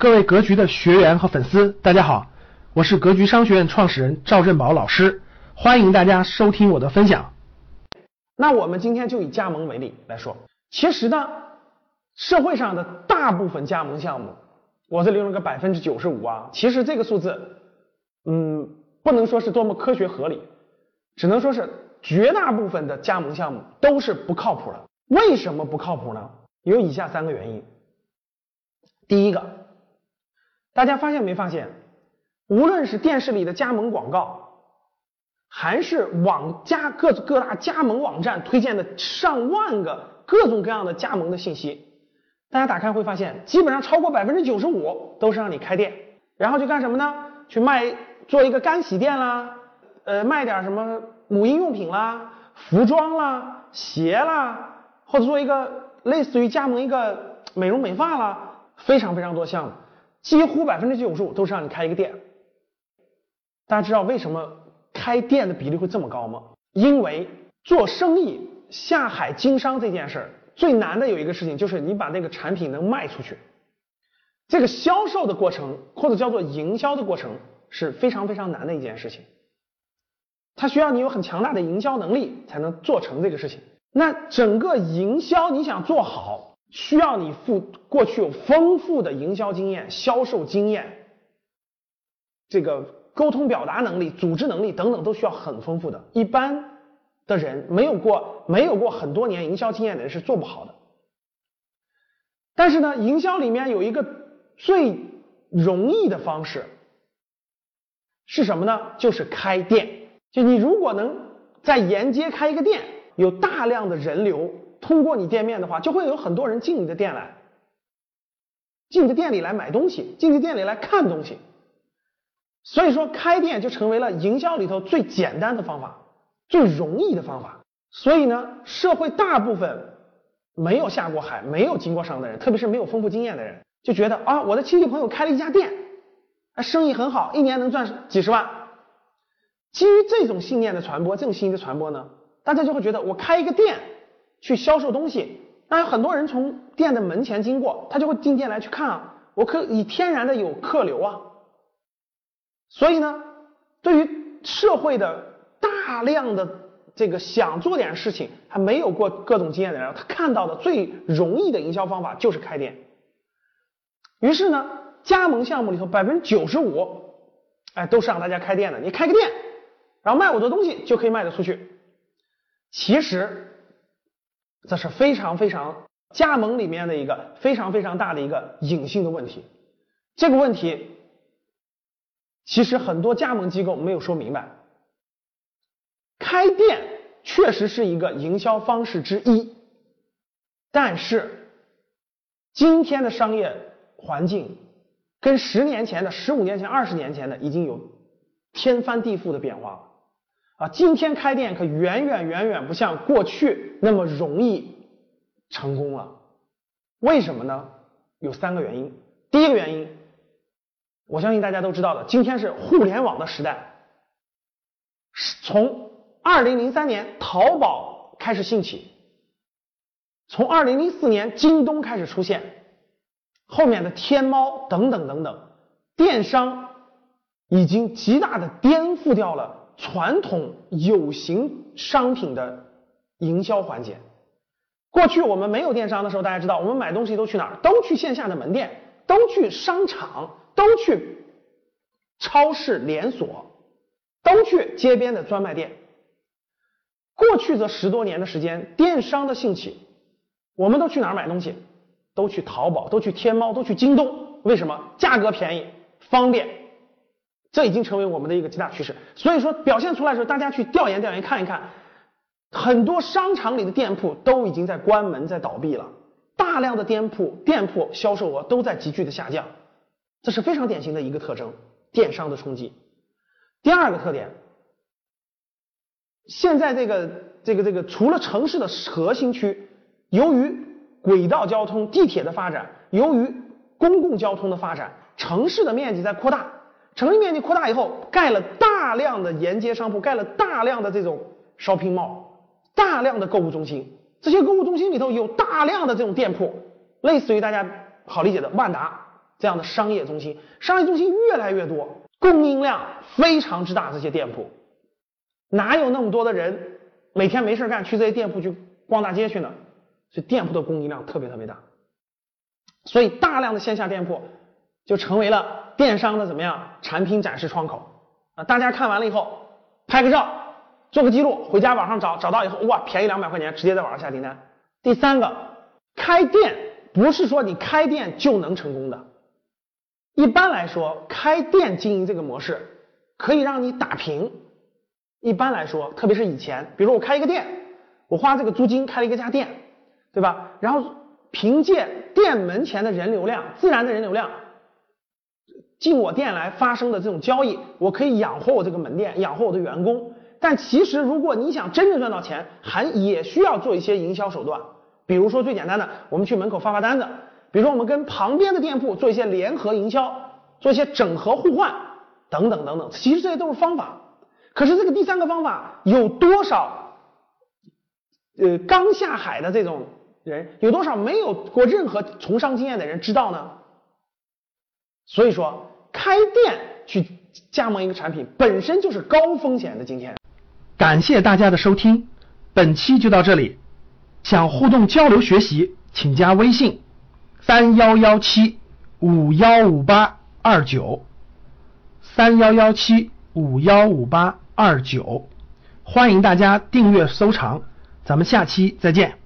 各位格局的学员和粉丝，大家好，我是格局商学院创始人赵振宝老师，欢迎大家收听我的分享。那我们今天就以加盟为例来说，其实呢，社会上的大部分加盟项目，我这里用了个百分之九十五啊，其实这个数字，嗯，不能说是多么科学合理，只能说是绝大部分的加盟项目都是不靠谱的。为什么不靠谱呢？有以下三个原因。第一个。大家发现没发现，无论是电视里的加盟广告，还是网加各各大加盟网站推荐的上万个各种各样的加盟的信息，大家打开会发现，基本上超过百分之九十五都是让你开店，然后去干什么呢？去卖做一个干洗店啦，呃，卖点什么母婴用品啦、服装啦、鞋啦，或者做一个类似于加盟一个美容美发啦，非常非常多项目。几乎百分之九十五都是让你开一个店，大家知道为什么开店的比例会这么高吗？因为做生意下海经商这件事儿最难的有一个事情就是你把那个产品能卖出去，这个销售的过程或者叫做营销的过程是非常非常难的一件事情，它需要你有很强大的营销能力才能做成这个事情。那整个营销你想做好。需要你付过去有丰富的营销经验、销售经验，这个沟通表达能力、组织能力等等都需要很丰富的。一般的人没有过没有过很多年营销经验的人是做不好的。但是呢，营销里面有一个最容易的方式是什么呢？就是开店。就你如果能在沿街开一个店，有大量的人流。通过你店面的话，就会有很多人进你的店来，进你的店里来买东西，进你店里来看东西。所以说，开店就成为了营销里头最简单的方法，最容易的方法。所以呢，社会大部分没有下过海、没有经过商的人，特别是没有丰富经验的人，就觉得啊，我的亲戚朋友开了一家店，啊，生意很好，一年能赚几十万。基于这种信念的传播，这种信息的传播呢，大家就会觉得我开一个店。去销售东西，那有很多人从店的门前经过，他就会进店来去看啊，我可以天然的有客流啊。所以呢，对于社会的大量的这个想做点事情还没有过各种经验的人，他看到的最容易的营销方法就是开店。于是呢，加盟项目里头百分之九十五，哎，都是让大家开店的。你开个店，然后卖我的东西就可以卖得出去。其实。这是非常非常加盟里面的一个非常非常大的一个隐性的问题。这个问题其实很多加盟机构没有说明白。开店确实是一个营销方式之一，但是今天的商业环境跟十年前的、十五年前、二十年前的已经有天翻地覆的变化了。啊，今天开店可远远远远不像过去那么容易成功了。为什么呢？有三个原因。第一个原因，我相信大家都知道的，今天是互联网的时代。从二零零三年淘宝开始兴起，从二零零四年京东开始出现，后面的天猫等等等等，电商已经极大的颠覆掉了。传统有形商品的营销环节，过去我们没有电商的时候，大家知道我们买东西都去哪儿？都去线下的门店，都去商场，都去超市连锁，都去街边的专卖店。过去这十多年的时间，电商的兴起，我们都去哪儿买东西？都去淘宝，都去天猫，都去京东。为什么？价格便宜，方便。这已经成为我们的一个极大趋势，所以说表现出来的时候，大家去调研调研看一看，很多商场里的店铺都已经在关门在倒闭了，大量的店铺店铺销售额都在急剧的下降，这是非常典型的一个特征，电商的冲击。第二个特点，现在这个这个这个除了城市的核心区，由于轨道交通、地铁的发展，由于公共交通的发展，城市的面积在扩大。城市面积扩大以后，盖了大量的沿街商铺，盖了大量的这种 shopping mall，大量的购物中心。这些购物中心里头有大量的这种店铺，类似于大家好理解的万达、这样的商业中心，商业中心越来越多，供应量非常之大，这些店铺哪有那么多的人每天没事干去这些店铺去逛大街去呢？所以店铺的供应量特别特别大，所以大量的线下店铺就成为了电商的怎么样产品展示窗口啊？大家看完了以后拍个照，做个记录，回家网上找找到以后，哇，便宜两百块钱，直接在网上下订单。第三个，开店不是说你开店就能成功的。一般来说，开店经营这个模式可以让你打平。一般来说，特别是以前，比如说我开一个店，我花这个租金开了一个家店。对吧？然后凭借店门前的人流量，自然的人流量进我店来发生的这种交易，我可以养活我这个门店，养活我的员工。但其实如果你想真正赚到钱，还也需要做一些营销手段。比如说最简单的，我们去门口发发单子；比如说我们跟旁边的店铺做一些联合营销，做一些整合互换等等等等。其实这些都是方法。可是这个第三个方法有多少呃刚下海的这种？人有多少没有过任何从商经验的人知道呢？所以说，开店去加盟一个产品本身就是高风险的。今天，感谢大家的收听，本期就到这里。想互动交流学习，请加微信三幺幺七五幺五八二九三幺幺七五幺五八二九，欢迎大家订阅收藏，咱们下期再见。